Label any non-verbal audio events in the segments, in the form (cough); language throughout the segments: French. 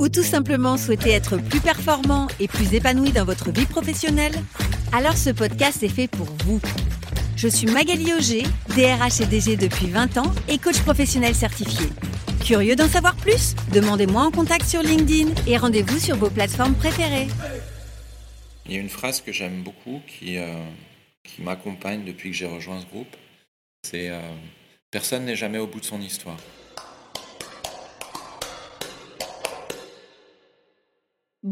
ou tout simplement souhaitez être plus performant et plus épanoui dans votre vie professionnelle Alors ce podcast est fait pour vous. Je suis Magali Auger, DRH et DG depuis 20 ans et coach professionnel certifié. Curieux d'en savoir plus? Demandez-moi en contact sur LinkedIn et rendez-vous sur vos plateformes préférées. Il y a une phrase que j'aime beaucoup qui, euh, qui m'accompagne depuis que j'ai rejoint ce groupe. C'est euh, Personne n'est jamais au bout de son histoire.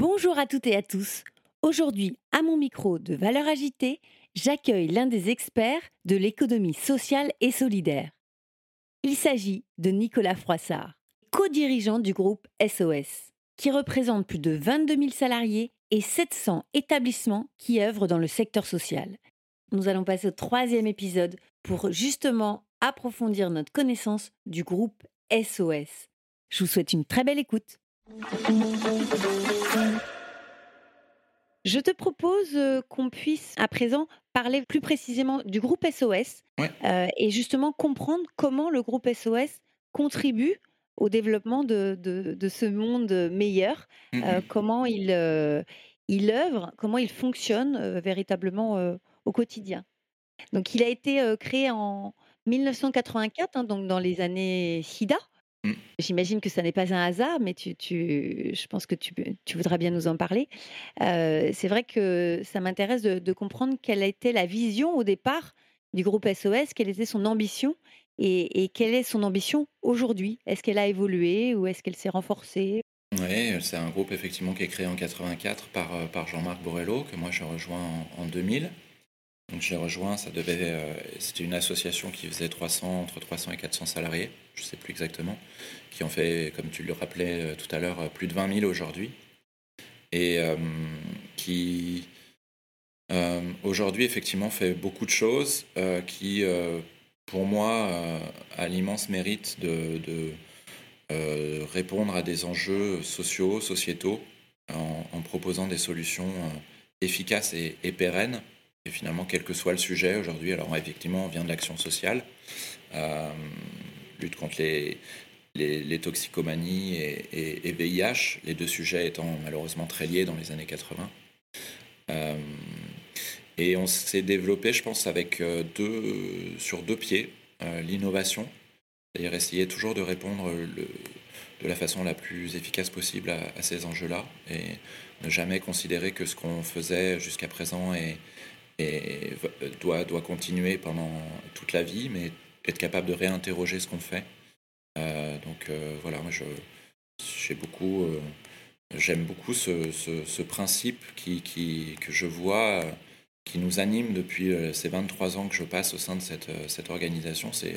Bonjour à toutes et à tous. Aujourd'hui, à mon micro de Valeurs Agitée, j'accueille l'un des experts de l'économie sociale et solidaire. Il s'agit de Nicolas Froissart, co-dirigeant du groupe SOS, qui représente plus de 22 000 salariés et 700 établissements qui œuvrent dans le secteur social. Nous allons passer au troisième épisode pour justement approfondir notre connaissance du groupe SOS. Je vous souhaite une très belle écoute. Je te propose euh, qu'on puisse à présent parler plus précisément du groupe SOS Ouais. euh, et justement comprendre comment le groupe SOS contribue au développement de, de- de ce monde meilleur, euh, comment il, euh, il œuvre, comment il fonctionne véritablement au quotidien. Donc il a été créé en 1984, hein, donc dans les années SIDA. Mm. J'imagine que ça n'est pas un hasard, mais tu, tu- je pense que tu, tu voudras bien nous en parler. Euh, c'est vrai que ça m'intéresse de, de comprendre quelle était la vision au départ du groupe SOS, quelle était son ambition et, et quelle est son ambition aujourd'hui. Est-ce qu'elle a évolué ou est-ce qu'elle s'est renforcée? Oui, c'est un groupe effectivement qui est créé en 84 par, euh, par Jean-Marc Borello, que moi j'ai rejoint en, en 2000. Donc j'ai rejoint, ça devait, euh, c'était une association qui faisait 300, entre 300 et 400 salariés, je ne sais plus exactement, qui en fait, comme tu le rappelais euh, tout à l'heure, euh, plus de 20 000 aujourd'hui. Et euh, qui aujourd'hui effectivement fait beaucoup de choses qui, pour moi, a l'immense mérite de, répondre à des enjeux sociaux, sociétaux, en, proposant des solutions efficaces et, pérennes. Et finalement, quel que soit le sujet aujourd'hui, alors effectivement, on vient de l'action sociale, lutte contre les, les, toxicomanies et, et- et VIH, les deux sujets étant malheureusement très liés dans les années 80. Euh, et on s'est développé, je pense, avec euh, deux, sur deux pieds, euh, l'innovation, c'est-à-dire essayer toujours de répondre de la façon la plus efficace possible à, ces enjeux-là et ne jamais considérer que ce qu'on faisait jusqu'à présent est- doit, doit continuer pendant toute la vie, mais être capable de réinterroger ce qu'on fait. Euh, donc euh, voilà, j'ai beaucoup, euh, j'aime beaucoup ce, principe qui, qui- que je vois, qui nous anime depuis ces 23 ans que je passe au sein de cette, organisation. C'est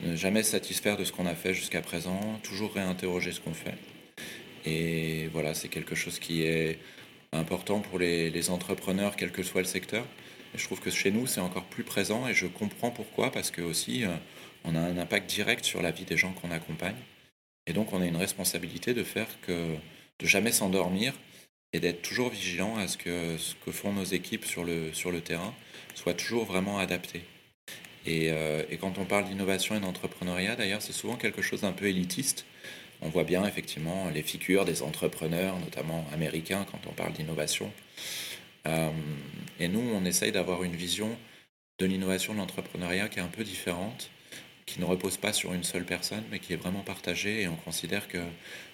ne jamais satisfaire de ce qu'on a fait jusqu'à présent, toujours réinterroger ce qu'on fait. Et voilà, c'est quelque chose qui est important pour les entrepreneurs, quel que soit le secteur. Je trouve que chez nous, c'est encore plus présent et je comprends pourquoi, parce que aussi, euh, on a un impact direct sur la vie des gens qu'on accompagne. Et donc, on a une responsabilité de faire que, de jamais s'endormir et d'être toujours vigilant à ce que ce que font nos équipes sur le, sur le terrain soit toujours vraiment adapté. Et, euh, et quand on parle d'innovation et d'entrepreneuriat, d'ailleurs, c'est souvent quelque chose d'un peu élitiste. On voit bien effectivement les figures des entrepreneurs, notamment américains, quand on parle d'innovation. Euh, et nous, on essaye d'avoir une vision de l'innovation, de l'entrepreneuriat qui est un peu différente, qui ne repose pas sur une seule personne, mais qui est vraiment partagée. Et on considère que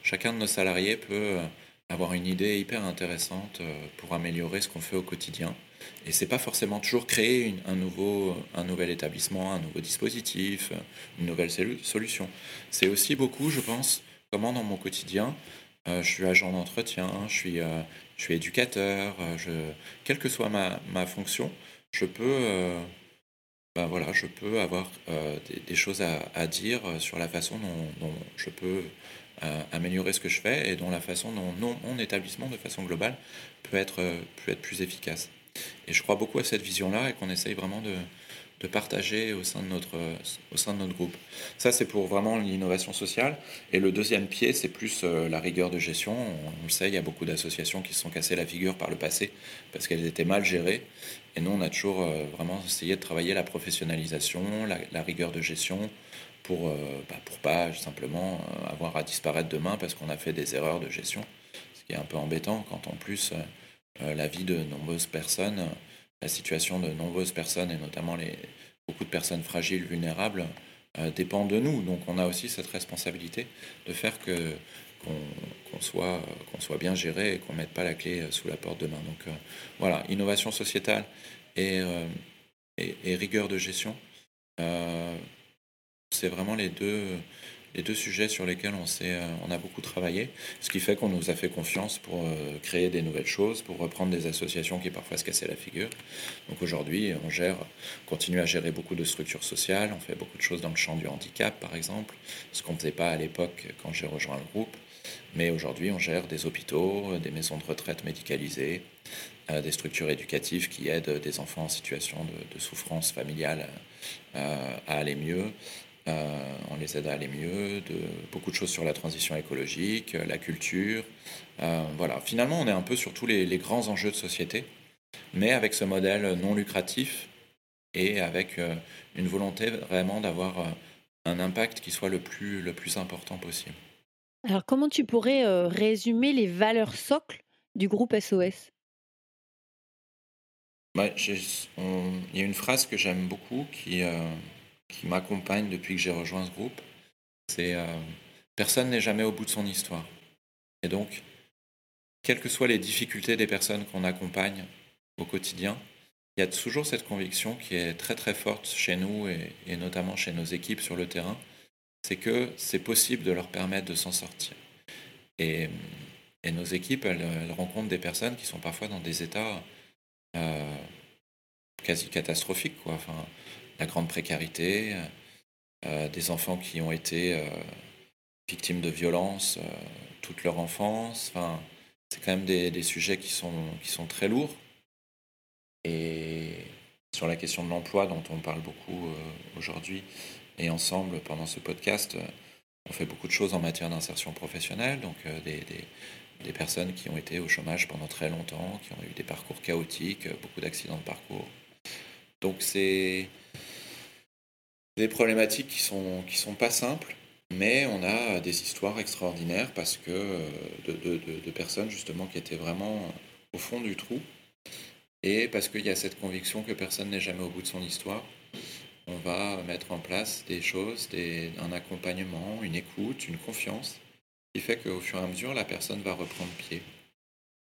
chacun de nos salariés peut euh, avoir une idée hyper intéressante euh, pour améliorer ce qu'on fait au quotidien. Et c'est pas forcément toujours créer un, nouveau, un nouvel établissement, un nouveau dispositif, une nouvelle solu- solution. C'est aussi beaucoup, je pense, comment dans mon quotidien, je suis agent d'entretien, je suis, euh, je suis éducateur, euh, quelle que soit ma, ma fonction, je peux, euh, ben voilà, je peux avoir euh, des, choses à, à dire sur la façon dont, dont je peux améliorer ce que je fais et dont la façon dont mon établissement, de façon globale, peut être, peut être plus efficace. Et je crois beaucoup à cette vision-là et qu'on essaye vraiment de, de partager au sein de notre, au sein de notre groupe. Ça, c'est pour vraiment l'innovation sociale. Et le deuxième pied, c'est plus euh, la rigueur de gestion. On, le sait, il y a beaucoup d'associations qui se sont cassées la figure par le passé parce qu'elles étaient mal gérées. Et nous, on a toujours euh, vraiment essayé de travailler la professionnalisation, la, rigueur de gestion pour, euh, bah, pas simplement avoir à disparaître demain parce qu'on a fait des erreurs de gestion. Ce qui est un peu embêtant quand en plus la vie de nombreuses personnes la situation de nombreuses personnes, et notamment les, beaucoup de personnes fragiles, vulnérables, euh, dépend de nous. Donc on a aussi cette responsabilité de faire que qu'on soit, qu'on soit bien géré et qu'on ne mette pas la clé euh, sous la porte demain. Donc euh, voilà, innovation sociétale et, et, rigueur de gestion, c'est vraiment les deux, les deux sujets sur lesquels on, euh, on a beaucoup travaillé, ce qui fait qu'on nous a fait confiance pour euh, créer des nouvelles choses, pour reprendre des associations qui parfois se cassaient la figure. Donc aujourd'hui, on gère, continue à gérer beaucoup de structures sociales, on fait beaucoup de choses dans le champ du handicap, par exemple, ce qu'on ne faisait pas à l'époque quand j'ai rejoint le groupe. Mais aujourd'hui, on gère des hôpitaux, des maisons de retraite médicalisées, euh, des structures éducatives qui aident des enfants en situation de, souffrance familiale à aller mieux. Euh, on les aide à aller mieux, de, beaucoup de choses sur la transition écologique, euh, la culture. Euh, voilà, finalement, on est un peu sur tous les, grands enjeux de société, mais avec ce modèle non lucratif et avec une volonté vraiment d'avoir un impact qui soit le plus, le plus important possible. Alors, comment tu pourrais résumer les valeurs socles du groupe SOS bah, Il y a une phrase que j'aime beaucoup qui, qui m'accompagne depuis que j'ai rejoint ce groupe, c'est euh, personne n'est jamais au bout de son histoire. Et donc, quelles que soient les difficultés des personnes qu'on accompagne au quotidien, il y a toujours cette conviction qui est très très forte chez nous et, notamment chez nos équipes sur le terrain, c'est que c'est possible de leur permettre de s'en sortir. Et, nos équipes, elles, rencontrent des personnes qui sont parfois dans des états euh, quasi catastrophiques. Quoi. La grande précarité, euh, euh, des enfants qui ont été euh, victimes de violences toute leur enfance. Enfin, c'est quand même des, sujets qui sont, qui sont très lourds. Et sur la question de l'emploi dont on parle beaucoup aujourd'hui et ensemble pendant ce podcast, on fait beaucoup de choses en matière d'insertion professionnelle, donc des, des, des, personnes qui ont été au chômage pendant très longtemps, qui ont eu des parcours chaotiques, beaucoup d'accidents de parcours. Donc c'est des problématiques qui sont, qui sont pas simples, mais on a des histoires extraordinaires parce que euh, de, de, personnes justement qui étaient vraiment au fond du trou et parce qu'il y a cette conviction que personne n'est jamais au bout de son histoire. On va mettre en place des choses, des, un accompagnement, une écoute, une confiance, qui fait qu'au fur et à mesure, la personne va reprendre pied.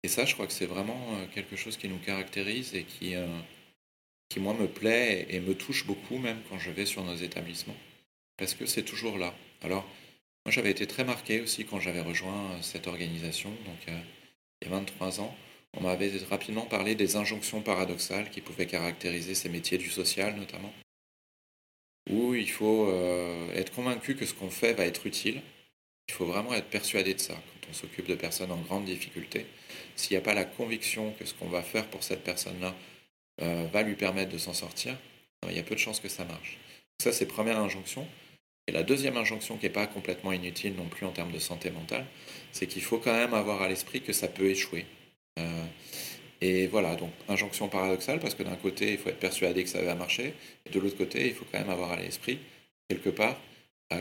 Et ça, je crois que c'est vraiment euh, quelque chose qui nous caractérise et qui, euh, qui moi me plaît et me touche beaucoup même quand je vais sur nos établissements, parce que c'est toujours là. Alors, moi j'avais été très marqué aussi quand j'avais rejoint euh, cette organisation, donc euh, il y a 23 ans. On m'avait rapidement parlé des injonctions paradoxales qui pouvaient caractériser ces métiers du social notamment, où il faut euh, être convaincu que ce qu'on fait va être utile. Il faut vraiment être persuadé de ça quand on s'occupe de personnes en grande difficulté. S'il n'y a pas la conviction que ce qu'on va faire pour cette personne-là euh, va lui permettre de s'en sortir, euh, il y a peu de chances que ça marche. Ça, c'est première injonction. Et la deuxième injonction, qui n'est pas complètement inutile non plus en termes de santé mentale, c'est qu'il faut quand même avoir à l'esprit que ça peut échouer. Euh, et voilà, donc injonction paradoxale, parce que d'un côté, il faut être persuadé que ça va marcher, et de l'autre côté, il faut quand même avoir à l'esprit, quelque part,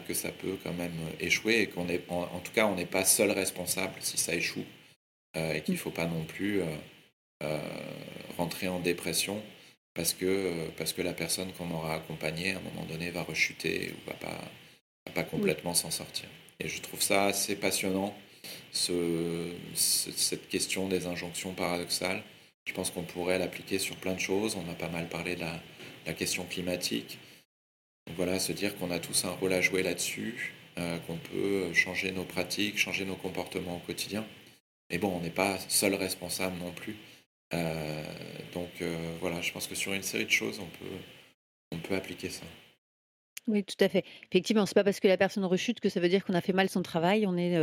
que ça peut quand même échouer, et qu'on est, en, tout cas, on n'est pas seul responsable si ça échoue, et qu'il ne faut pas non plus euh, rentrer en dépression parce que, parce que la personne qu'on aura accompagnée, à un moment donné, va rechuter ou va pas, va pas complètement s'en sortir. Et je trouve ça assez passionnant, ce, cette question des injonctions paradoxales. Je pense qu'on pourrait l'appliquer sur plein de choses. On a pas mal parlé de la, la question climatique. Donc voilà, se dire qu'on a tous un rôle à jouer là-dessus, euh, qu'on peut changer nos pratiques, changer nos comportements au quotidien. Mais bon, on n'est pas seul responsable non plus. Euh, donc euh, voilà, je pense que sur une série de choses, on peut, on peut appliquer ça. Oui, tout à fait. Effectivement, c'est pas parce que la personne rechute que ça veut dire qu'on a fait mal son travail. On est,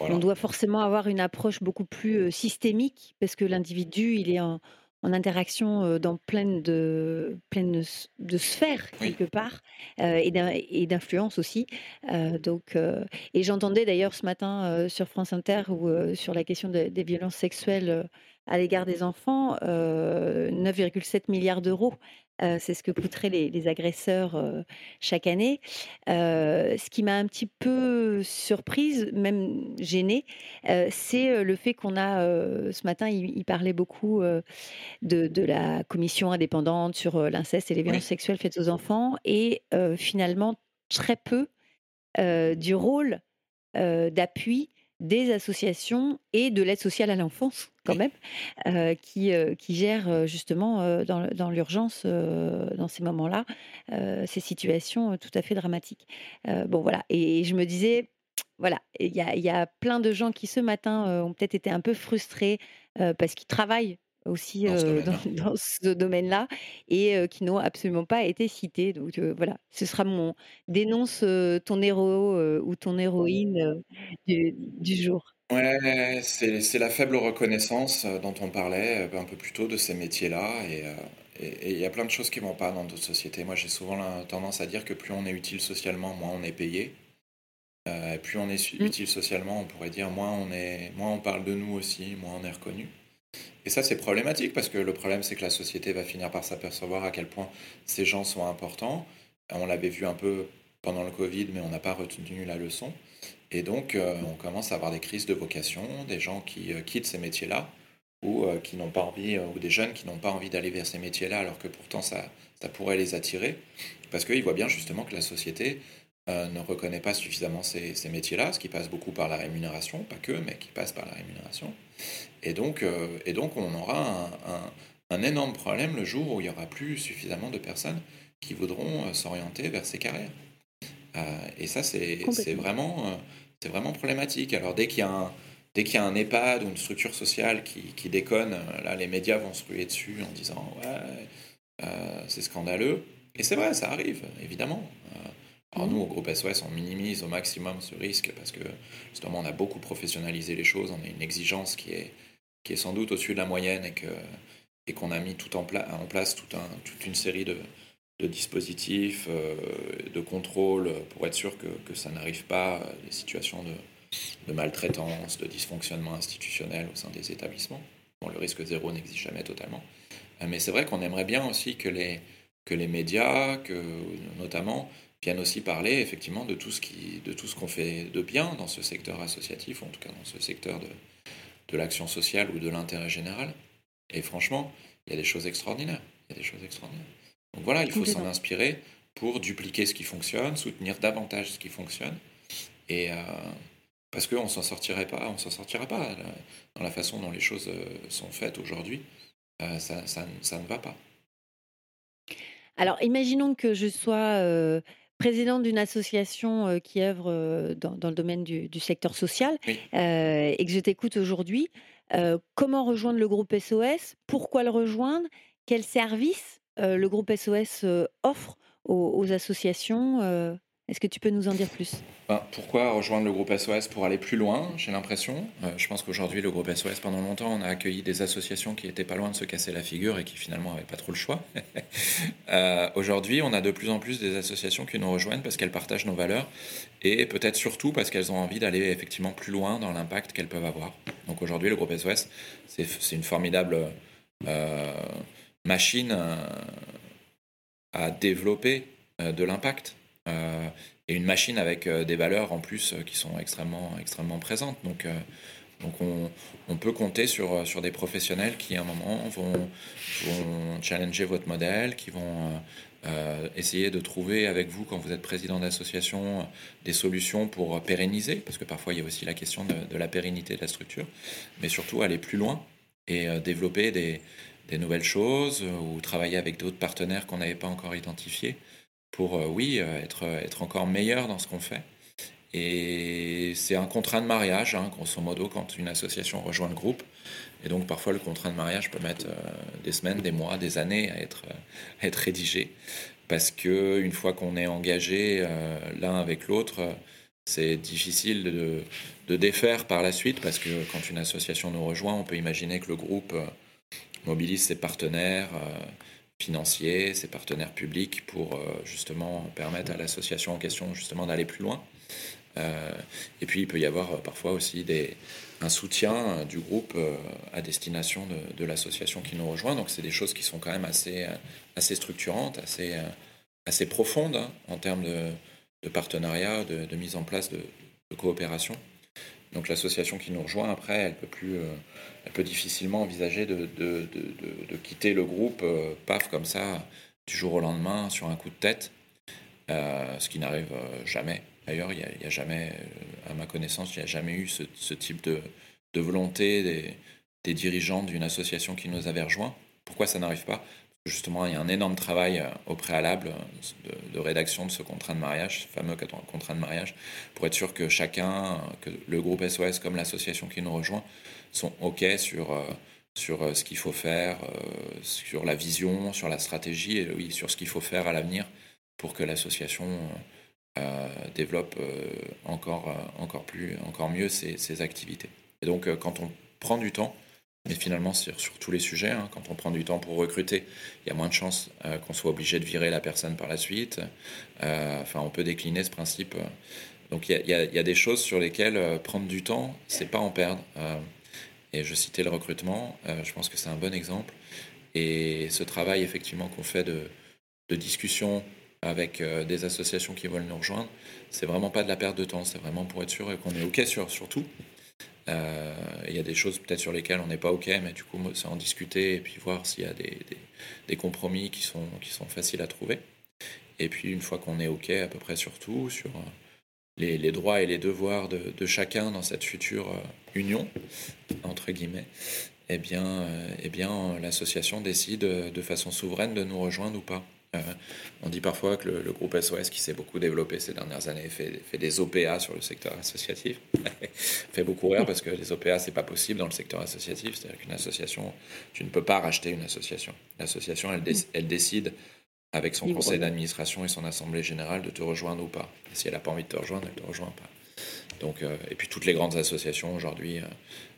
on doit forcément avoir une approche beaucoup plus, systémique parce que l'individu, il est en en interaction, dans plein de pleine de sphères quelque part, et et d'influence aussi. donc et j'entendais d'ailleurs ce matin, sur France Inter ou sur la question des violences sexuelles, à l'égard des enfants, 9,7 milliards d'euros c'est ce que coûteraient les, agresseurs chaque année. ce qui m'a un petit peu surprise, même gênée, c'est le fait qu'on a, ce matin, il, parlait beaucoup de, la commission indépendante sur l'inceste et les violences sexuelles faites aux enfants, et finalement très peu du rôle d'appui des associations et de l'aide sociale à l'enfance, quand même, euh, qui, euh, qui gèrent euh, justement dans, dans l'urgence, dans ces moments-là, ces situations tout à fait dramatiques. bon, voilà. Et, je me disais, voilà, il y a, y a, plein de gens qui ce matin ont peut-être été un peu frustrés parce qu'ils travaillent aussi dans ce domaine-là et qui n'ont absolument pas été cités. Donc voilà, ce sera mon dénonce ton héros ou ton héroïne du, jour. Ouais, c'est la faible reconnaissance dont on parlait un peu plus tôt de ces métiers-là. Et il y a plein de choses qui vont pas dans notre société. Moi, j'ai souvent la tendance à dire que plus on est utile socialement, moins on est payé. plus on est mmh. utile socialement, on pourrait dire moins on, est, moins on parle de nous aussi, moins on est reconnu. Et ça, c'est problématique parce que le problème, c'est que la société va finir par s'apercevoir à quel point ces gens sont importants. On l'avait vu un peu pendant le Covid, mais on n'a pas retenu la leçon. Et donc, euh, on commence à avoir des crises de vocation, des gens qui euh, quittent ces métiers-là, ou euh, qui n'ont pas envie, ou des jeunes qui n'ont pas envie d'aller vers ces métiers-là, alors que pourtant ça, ça pourrait les attirer, parce qu'ils voient bien justement que la société ne reconnaît pas suffisamment ces, ces métiers-là, ce qui passe beaucoup par la rémunération, pas que, mais qui passe par la rémunération. Et donc, euh, et donc on aura un, énorme problème le jour où il n'y aura plus suffisamment de personnes qui voudront euh, s'orienter vers ces carrières. Euh, et ça, c'est vraiment, c'est vraiment problématique. Alors dès qu'il y a un, dès qu'il y a un EHPAD ou une structure sociale qui, qui, déconne, là, les médias vont se ruer dessus en disant ouais, c'est scandaleux. Et c'est vrai, ça arrive, évidemment. Alors nous, au groupe SOS, on minimise au maximum ce risque parce que justement, on a beaucoup professionnalisé les choses, on a une exigence qui est, qui est sans doute au-dessus de la moyenne et qu'on a mis tout en, place toute une série de, dispositifs, euh, de contrôle pour être sûr que, que ça n'arrive pas, euh, des situations de, de, maltraitance, de dysfonctionnement institutionnel au sein des établissements. Bon, le risque zéro n'existe jamais totalement. Euh, mais c'est vrai qu'on aimerait bien aussi que les, que les médias, que, notamment, viennent aussi parler effectivement de tout ce qui, de tout ce qu'on fait de bien dans ce secteur associatif, en tout cas dans ce secteur de, de l'action sociale ou de l'intérêt général. Et franchement, il y a des choses extraordinaires. Il y a des choses extraordinaires. Donc voilà, il faut s'en inspirer pour dupliquer ce qui fonctionne, soutenir davantage ce qui fonctionne. Et euh, parce qu'on s'en sortirait pas, on s'en sortira pas dans la façon dont les choses euh, sont faites aujourd'hui. Euh, ça, ça, ça, ne va pas. Alors, imaginons que je sois présidente d'une association qui œuvre dans, le domaine du, secteur social et que je t'écoute aujourd'hui, comment rejoindre le groupe SOS Pourquoi le rejoindre? Quels services le groupe SOS offre aux associations est-ce que tu peux nous en dire plus? Ben, Pourquoi rejoindre le groupe SOS pour aller plus loin J'ai l'impression? Euh, je pense qu'aujourd'hui, le groupe SOS, pendant longtemps, on a accueilli des associations qui étaient pas loin de se casser la figure et qui finalement n'avaient pas trop le choix. (laughs) euh, aujourd'hui, on a de plus en plus des associations qui nous rejoignent parce qu'elles partagent nos valeurs et peut-être surtout parce qu'elles ont envie d'aller effectivement plus loin dans l'impact qu'elles peuvent avoir. Donc aujourd'hui, le groupe SOS, c'est une formidable euh, machine à développer de l'impact. Euh, et une machine avec euh, des valeurs en plus euh, qui sont extrêmement, extrêmement présentes. Donc, donc on, peut compter sur, sur des professionnels qui à un moment vont, vont challenger votre modèle, qui vont essayer de trouver avec vous, quand vous êtes président d'association, des solutions pour pérenniser, parce que parfois il y a aussi la question de, la pérennité de la structure, mais surtout aller plus loin et développer des nouvelles choses ou travailler avec d'autres partenaires qu'on n'avait pas encore identifiés pour, euh, oui, euh, être, être encore meilleur dans ce qu'on fait Et c'est un contrat de mariage, hein, grosso modo, quand une association rejoint le groupe. Et donc parfois le contrat de mariage peut mettre des semaines, des mois, des années à être, rédigé. Parce que une fois qu'on est engagé l'un avec l'autre, c'est difficile de, défaire par la suite parce que quand une association nous rejoint, on peut imaginer que le groupe mobilise ses partenaires financiers, ses partenaires publics pour euh, justement permettre à l'association en question justement d'aller plus loin. Euh, et puis il peut y avoir euh, parfois aussi des, un soutien du groupe à destination de, l'association qui nous rejoint. Donc c'est des choses qui sont quand même assez, assez structurantes, assez, assez profondes hein, en termes de, de partenariat, de, mise en place de, coopération. Donc l'association qui nous rejoint, après, elle peut, plus, euh, elle peut difficilement envisager de, de, de, quitter le groupe, euh, paf, comme ça, du jour au lendemain, sur un coup de tête, euh, ce qui n'arrive jamais. D'ailleurs, il n'y a, jamais, à ma connaissance, il n'y a jamais eu ce, type de, volonté des, des dirigeants d'une association qui nous avait rejoints. Pourquoi ça n'arrive pas? Justement, il y a un énorme travail euh, au préalable euh, de, rédaction de ce contrat de mariage, ce fameux contrat de mariage, pour être sûr que chacun, que le groupe SOS comme l'association qui nous rejoint, sont OK sur, euh, sur ce qu'il faut faire, sur la vision, sur la stratégie, et oui, sur ce qu'il faut faire à l'avenir pour que l'association développe encore, encore, plus, encore mieux ses, ses activités. Et donc, quand on prend du temps, mais finalement, sur, tous les sujets, hein, quand on prend du temps pour recruter, il y a moins de chances euh, qu'on soit obligé de virer la personne par la suite. Euh, enfin, on peut décliner ce principe. Donc, il y, a, des choses sur lesquelles euh, prendre du temps, c'est pas en perdre. et je citais le recrutement, je pense que c'est un bon exemple. Et ce travail, effectivement, qu'on fait de, discussion avec des associations qui veulent nous rejoindre, c'est vraiment pas de la perte de temps, c'est vraiment pour être sûr qu'on est OK sur tout. Euh, il y a des choses peut-être sur lesquelles on n'est pas OK, mais du coup, c'est en discuter et puis voir s'il y a des, compromis qui sont, faciles à trouver. Et puis, une fois qu'on est OK à peu près sur tout, sur euh, les, les droits et les devoirs de, de, chacun dans cette future euh, union, entre guillemets, eh bien, eh bien l'association décide de façon souveraine de nous rejoindre ou pas. Euh, on dit parfois que le, groupe SOS, qui s'est beaucoup développé ces dernières années, fait, des OPA sur le secteur associatif. (laughs) fait beaucoup rire parce que les OPA, c'est pas possible dans le secteur associatif. C'est-à-dire qu'une association, tu ne peux pas racheter une association. L'association, elle, elle décide avec son conseil d'administration et son assemblée générale de te rejoindre ou pas. si elle n'a pas envie de te rejoindre, elle ne te rejoint pas. Donc, euh, et puis toutes les grandes associations aujourd'hui euh,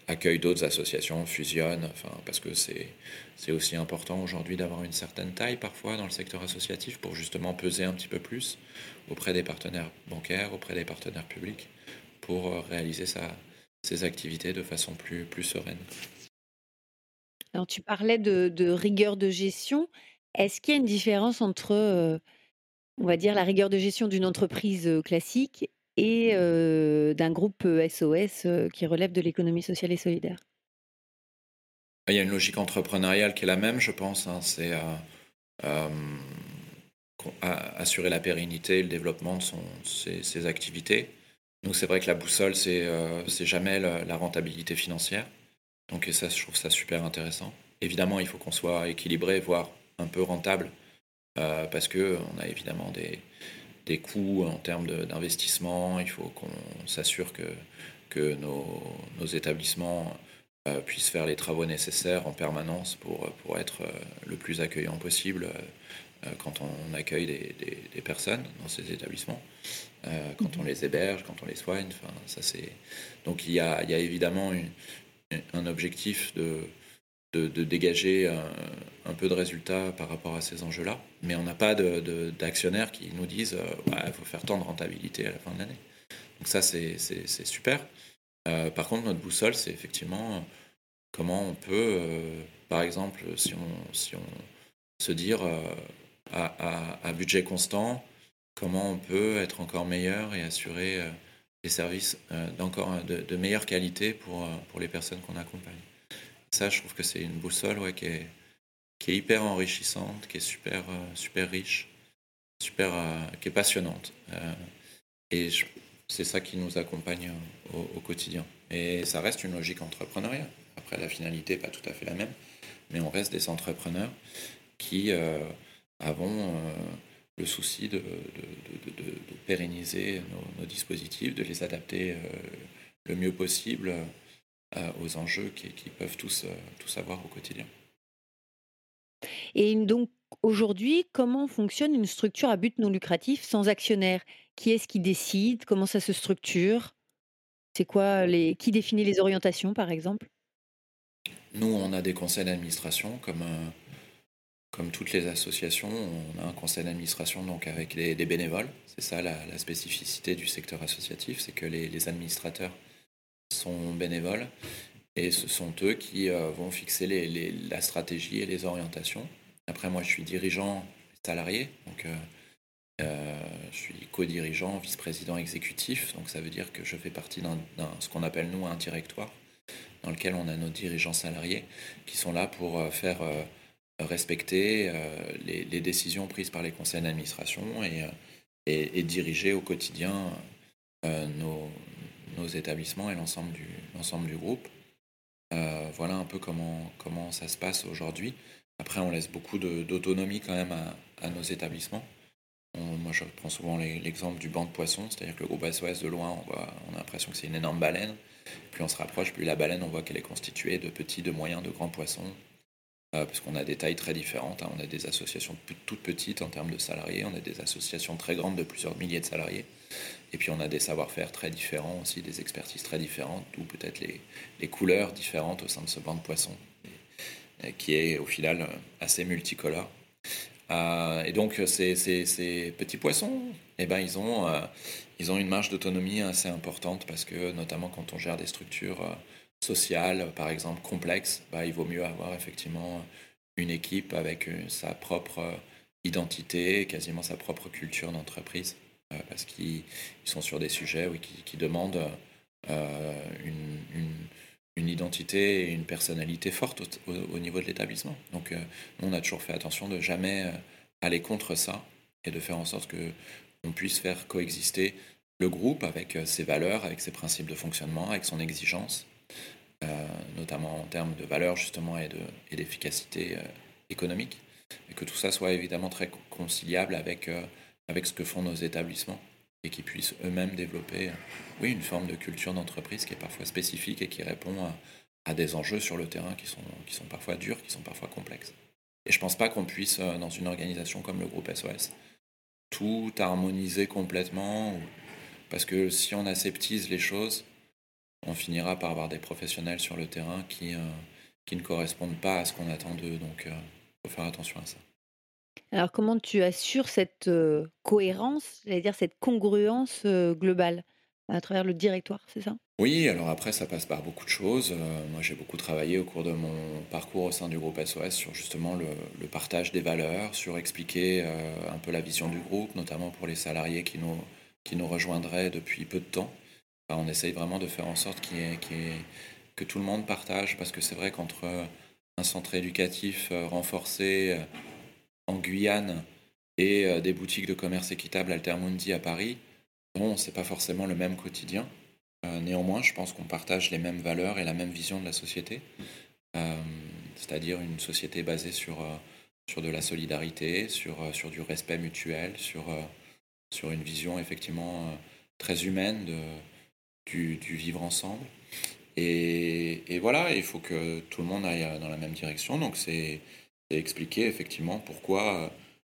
accueillent d'autres associations, fusionnent, enfin, parce que c'est, aussi important aujourd'hui d'avoir une certaine taille parfois dans le secteur associatif pour justement peser un petit peu plus auprès des partenaires bancaires, auprès des partenaires publics, pour euh, réaliser sa, ses activités de façon plus, plus sereine. Alors tu parlais de, de rigueur de gestion. Est-ce qu'il y a une différence entre, on va dire, la rigueur de gestion d'une entreprise classique et d'un groupe SOS qui relève de l'économie sociale et solidaire. Il y a une logique entrepreneuriale qui est la même, je pense. Hein. C'est assurer la pérennité et le développement de son, ses, activités. Donc c'est vrai que la boussole, c'est jamais la, rentabilité financière. Donc ça, je trouve ça super intéressant. Évidemment, il faut qu'on soit équilibré, voire un peu rentable, parce que on a évidemment des, des coûts en termes d'investissement. Il faut qu'on s'assure que, que nos, nos établissements euh, puissent faire les travaux nécessaires en permanence pour, pour être euh, le plus accueillant possible euh, quand on accueille des, des, personnes dans ces établissements, quand on les héberge, quand on les soigne. Enfin, ça c'est donc il y a, il y a évidemment un objectif de de, dégager un, peu de résultats par rapport à ces enjeux-là. Mais on n'a pas d'actionnaires qui nous disent il euh, faut faire tant de rentabilité à la fin de l'année. Donc ça, c'est super. Euh, par contre, notre boussole, c'est effectivement comment on peut, euh, par exemple, si on, se dire à, budget constant, comment on peut être encore meilleur et assurer des services d'encore de, meilleure qualité pour les personnes qu'on accompagne. Ça, je trouve que c'est une boussole ouais, qui, est, hyper enrichissante, qui est super, euh, super riche, super, euh, qui est passionnante. Euh, et c'est ça qui nous accompagne au, quotidien. Et ça reste une logique entrepreneuriale. Après, la finalité n'est pas tout à fait la même, mais on reste des entrepreneurs qui avons le souci de, pérenniser nos, dispositifs, de les adapter le mieux possible aux enjeux qui, peuvent tous, tous avoir au quotidien. Et donc, aujourd'hui, comment fonctionne une structure à but non lucratif sans actionnaire? Qui est-ce qui décide? Comment ça se structure? C'est quoi les qui définit les orientations, par exemple? Nous, on a des conseils d'administration comme euh, comme toutes les associations. On a un conseil d'administration donc avec des, bénévoles. C'est ça la, spécificité du secteur associatif, c'est que les, administrateurs sont bénévoles et ce sont eux qui euh, vont fixer la stratégie et les orientations. Après, moi, je suis dirigeant salarié, donc euh, euh, je suis co-dirigeant, vice-président exécutif, donc ça veut dire que je fais partie d'un ce qu'on appelle nous un directoire, dans lequel on a nos dirigeants salariés qui sont là pour faire respecter les, décisions prises par les conseils d'administration et, diriger au quotidien nos, nos, établissements et l'ensemble du, du groupe. voilà un peu comment, comment ça se passe aujourd'hui. Après, on laisse beaucoup d'autonomie quand même à, nos établissements. moi, je prends souvent l'exemple du banc de poissons, c'est-à-dire que le groupe SOS de loin, on, on a l'impression que c'est une énorme baleine. Plus on se rapproche, plus la baleine, on voit qu'elle est constituée de petits, de moyens, de grands poissons. Euh, parce qu'on a des tailles très différentes. Hein. On a des associations toutes petites en termes de salariés, on a des associations très grandes de plusieurs milliers de salariés. Et puis on a des savoir-faire très différents aussi, des expertises très différentes, ou peut-être les, les couleurs différentes au sein de ce banc de poissons. Euh, qui est au final euh, assez multicolore. Euh, et donc ces, ces, petits poissons, eh ben, ils, ont, ils ont une marge d'autonomie assez importante parce que notamment quand on gère des structures sociales, par exemple complexes, bah, il vaut mieux avoir effectivement une équipe avec sa propre identité, quasiment sa propre culture d'entreprise, parce qu'ils sont sur des sujets oui, qui, demandent une, une identité et une personnalité forte au, niveau de l'établissement. Donc, euh, on a toujours fait attention de jamais euh, aller contre ça et de faire en sorte que on puisse faire coexister le groupe avec euh, ses valeurs, avec ses principes de fonctionnement, avec son exigence, notamment en termes de valeurs justement et d'efficacité économique, et que tout ça soit évidemment très conciliable avec, avec ce que font nos établissements et qui puissent eux-mêmes développer oui, une forme de culture d'entreprise qui est parfois spécifique et qui répond à, des enjeux sur le terrain qui sont, qui sont parfois durs, qui sont parfois complexes. Et je ne pense pas qu'on puisse, euh, dans une organisation comme le groupe SOS, tout harmoniser complètement, parce que si on aseptise les choses, on finira par avoir des professionnels sur le terrain qui, euh, qui ne correspondent pas à ce qu'on attend d'eux. Donc, il euh, faut faire attention à ça. Alors comment tu assures cette, cohérence, j'allais dire cette congruence, globale? À travers le directoire, c'est ça? Oui, alors après ça passe par beaucoup de choses. moi j'ai beaucoup travaillé au cours de mon parcours au sein du groupe SOS sur justement le partage des valeurs, sur expliquer, un peu la vision du groupe, notamment pour les salariés qui nous qui nous rejoindraient depuis peu de temps. on essaye vraiment de faire en sorte qu'il que tout le monde partage parce que c'est vrai qu'entre, un centre éducatif, renforcé, en Guyane et euh, des boutiques de commerce équitable Altermundi à Paris, bon, c'est pas forcément le même quotidien. Euh, néanmoins, je pense qu'on partage les mêmes valeurs et la même vision de la société, euh, c'est-à-dire une société basée sur, sur de la solidarité, sur, sur du respect mutuel, sur, sur une vision effectivement très humaine du, du vivre ensemble. Et, et, voilà, il faut que tout le monde aille dans la même direction. Donc c'est et expliquer effectivement pourquoi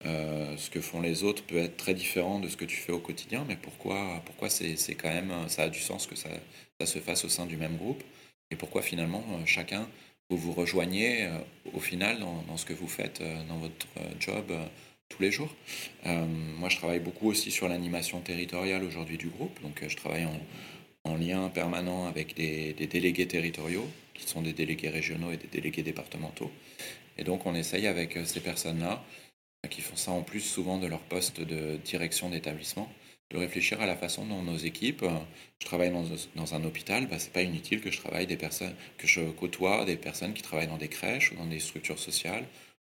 euh, ce que font les autres peut être très différent de ce que tu fais au quotidien, mais pourquoi, pourquoi c'est, quand même, ça a du sens que ça, se fasse au sein du même groupe, et pourquoi finalement euh, chacun, vous vous rejoignez euh, au final dans, ce que vous faites dans votre job tous les jours. moi, je travaille beaucoup aussi sur l'animation territoriale aujourd'hui du groupe, donc je travaille en, en lien permanent avec des, des, délégués territoriaux, qui sont des délégués régionaux et des délégués départementaux. Et donc on essaye avec euh, ces personnes-là, euh, qui font ça en plus souvent de leur poste de direction d'établissement, de réfléchir à la façon dont nos équipes, euh, je travaille dans, un hôpital, bah, c'est pas inutile que je travaille des personnes, que je côtoie des personnes qui travaillent dans des crèches ou dans des structures sociales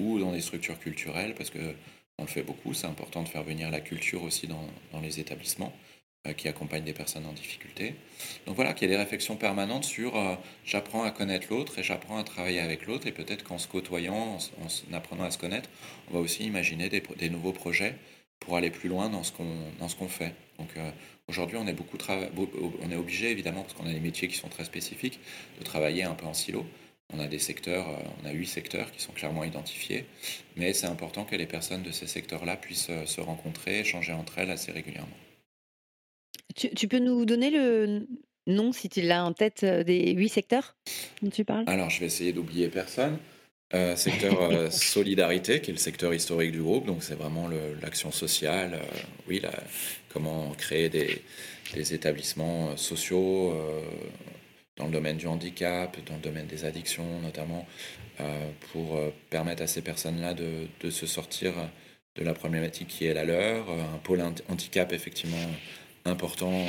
ou dans des structures culturelles, parce que on le fait beaucoup, c'est important de faire venir la culture aussi dans les établissements. Euh, qui accompagne des personnes en difficulté. Donc voilà, qu'il y a des réflexions permanentes sur euh, j'apprends à connaître l'autre et j'apprends à travailler avec l'autre et peut-être qu'en se côtoyant, en, apprenant à se connaître, on va aussi imaginer des, nouveaux projets pour aller plus loin dans ce qu'on fait. Donc aujourd'hui, on est beaucoup on est obligé évidemment parce qu'on a des métiers qui sont très spécifiques de travailler un peu en silo. On a des secteurs, on a huit secteurs qui sont clairement identifiés, mais c'est important que les personnes de ces secteurs-là puissent se rencontrer, échanger entre elles assez régulièrement. Tu, tu peux nous donner le nom, si tu l'as en tête, des huit secteurs dont tu parles? Alors, je vais essayer d'oublier personne. Euh, secteur (laughs) euh, solidarité, qui est le secteur historique du groupe, donc c'est vraiment l'action sociale, euh, oui, comment créer des, des établissements sociaux dans le domaine du handicap, dans le domaine des addictions notamment, pour permettre à ces personnes-là de, de, se sortir de la problématique qui est la leur, un pôle handicap effectivement important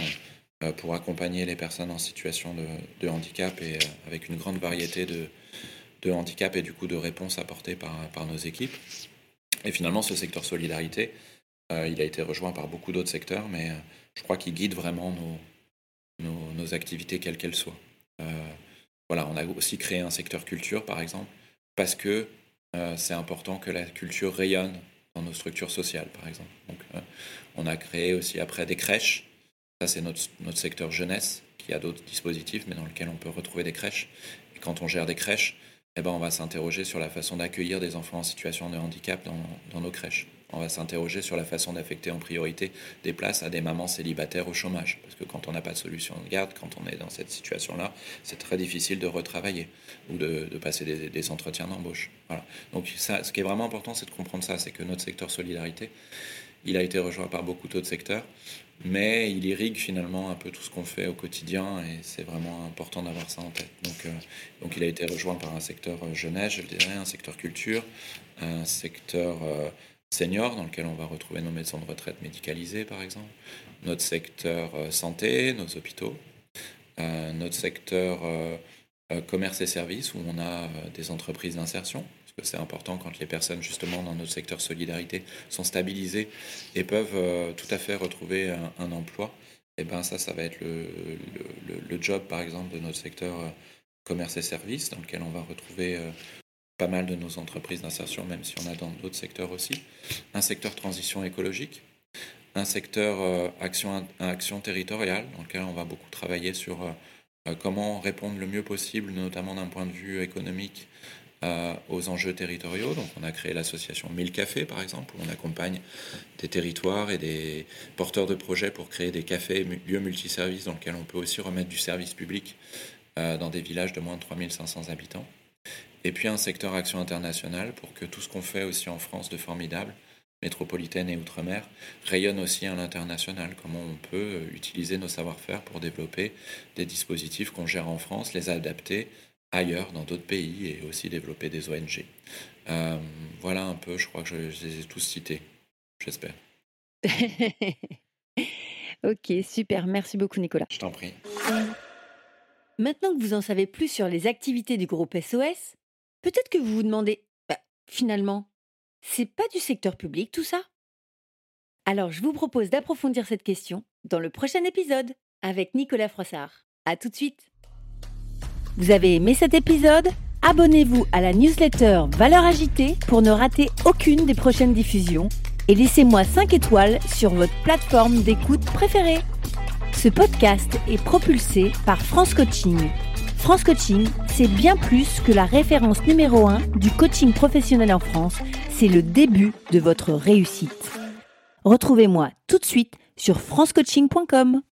pour accompagner les personnes en situation de, handicap et avec une grande variété de de handicap et du coup de réponses apportées par, nos équipes. Et finalement, ce secteur solidarité, euh, il a été rejoint par beaucoup d'autres secteurs, mais euh, je crois qu'il guide vraiment nos, activités, quelles qu'elles soient. Euh, voilà, on a aussi créé un secteur culture, par exemple, parce que c'est important que la culture rayonne dans nos structures sociales, par exemple. Donc, on a créé aussi après des crèches. Ça, c'est notre, notre secteur jeunesse, qui a d'autres dispositifs, mais dans lequel on peut retrouver des crèches. Et quand on gère des crèches, eh ben, on va s'interroger sur la façon d'accueillir des enfants en situation de handicap dans, nos crèches. On va s'interroger sur la façon d'affecter en priorité des places à des mamans célibataires au chômage. Parce que quand on n'a pas de solution de garde, quand on est dans cette situation-là, c'est très difficile de retravailler ou de, passer des, entretiens d'embauche. Voilà. Donc ça, ce qui est vraiment important, c'est de comprendre ça, c'est que notre secteur solidarité, il a été rejoint par beaucoup d'autres secteurs mais il irrigue finalement un peu tout ce qu'on fait au quotidien et c'est vraiment important d'avoir ça en tête. Donc, euh, donc il a été rejoint par un secteur euh, jeunesse, je le dirais, un secteur culture, un secteur euh, senior dans lequel on va retrouver nos médecins de retraite médicalisés par exemple, notre secteur santé, nos hôpitaux, notre secteur commerce et services où on a des entreprises d'insertion c'est important quand les personnes, justement, dans notre secteur solidarité, sont stabilisées et peuvent euh, tout à fait retrouver un, emploi. Et eh ben ça, ça va être le, le, job, par exemple, de notre secteur euh, commerce et services, dans lequel on va retrouver euh, pas mal de nos entreprises d'insertion, même si on a dans d'autres secteurs aussi. Un secteur transition écologique, un secteur action, action territoriale, dans lequel on va beaucoup travailler sur comment répondre le mieux possible, notamment d'un point de vue économique, euh, aux enjeux territoriaux. Donc, on a créé l'association 1000 Cafés, par exemple, où on accompagne des territoires et des porteurs de projets pour créer des cafés, lieux multiservices dans lesquels on peut aussi remettre du service public euh, dans des villages de moins de 3500 habitants. Et puis un secteur action internationale pour que tout ce qu'on fait aussi en France de formidable, métropolitaine et outre-mer, rayonne aussi à l'international. Comment on peut euh, utiliser nos savoir-faire pour développer des dispositifs qu'on gère en France, les adapter ailleurs, dans d'autres pays, et aussi développer des ONG. Euh, voilà un peu, je crois que je, les ai tous cités, j'espère. (laughs) ok, super, merci beaucoup Nicolas. Je t'en prie. Maintenant que vous en savez plus sur les activités du groupe SOS, peut-être que vous vous demandez, bah, finalement, c'est pas du secteur public tout ça? Alors je vous propose d'approfondir cette question dans le prochain épisode avec Nicolas Froissart. À tout de suite vous avez aimé cet épisode Abonnez-vous à la newsletter Valeurs Agitée pour ne rater aucune des prochaines diffusions et laissez-moi 5 étoiles sur votre plateforme d'écoute préférée. Ce podcast est propulsé par France Coaching. France Coaching, c'est bien plus que la référence numéro 1 du coaching professionnel en France, c'est le début de votre réussite. Retrouvez-moi tout de suite sur francecoaching.com.